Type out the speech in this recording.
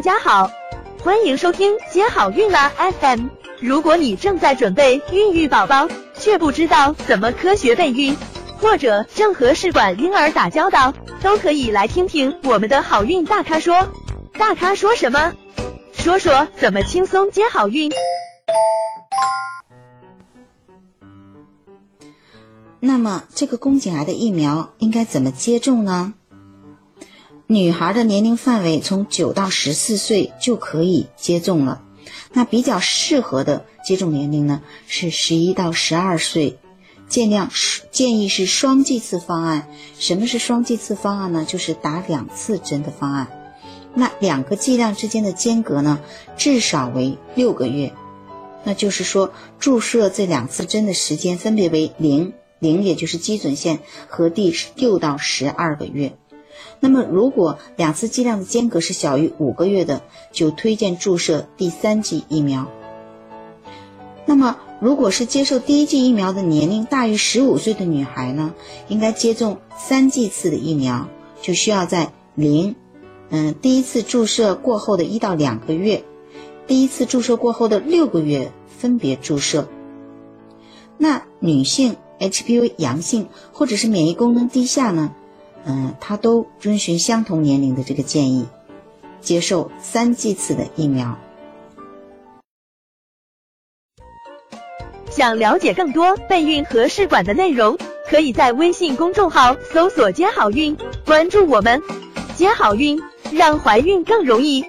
大家好，欢迎收听接好运啦 FM。如果你正在准备孕育宝宝，却不知道怎么科学备孕，或者正和试管婴儿打交道，都可以来听听我们的好运大咖说。大咖说什么？说说怎么轻松接好运。那么，这个宫颈癌的疫苗应该怎么接种呢？女孩的年龄范围从九到十四岁就可以接种了，那比较适合的接种年龄呢是十一到十二岁，尽量建议是双剂次方案。什么是双剂次方案呢？就是打两次针的方案。那两个剂量之间的间隔呢，至少为六个月。那就是说，注射这两次针的时间分别为零零，也就是基准线和第六到十二个月。那么，如果两次剂量的间隔是小于五个月的，就推荐注射第三剂疫苗。那么，如果是接受第一剂疫苗的年龄大于十五岁的女孩呢，应该接种三剂次的疫苗，就需要在零，嗯，第一次注射过后的一到两个月，第一次注射过后的六个月分别注射。那女性 HPV 阳性或者是免疫功能低下呢？嗯，他都遵循相同年龄的这个建议，接受三剂次的疫苗。想了解更多备孕和试管的内容，可以在微信公众号搜索“接好运”，关注我们，接好运，让怀孕更容易。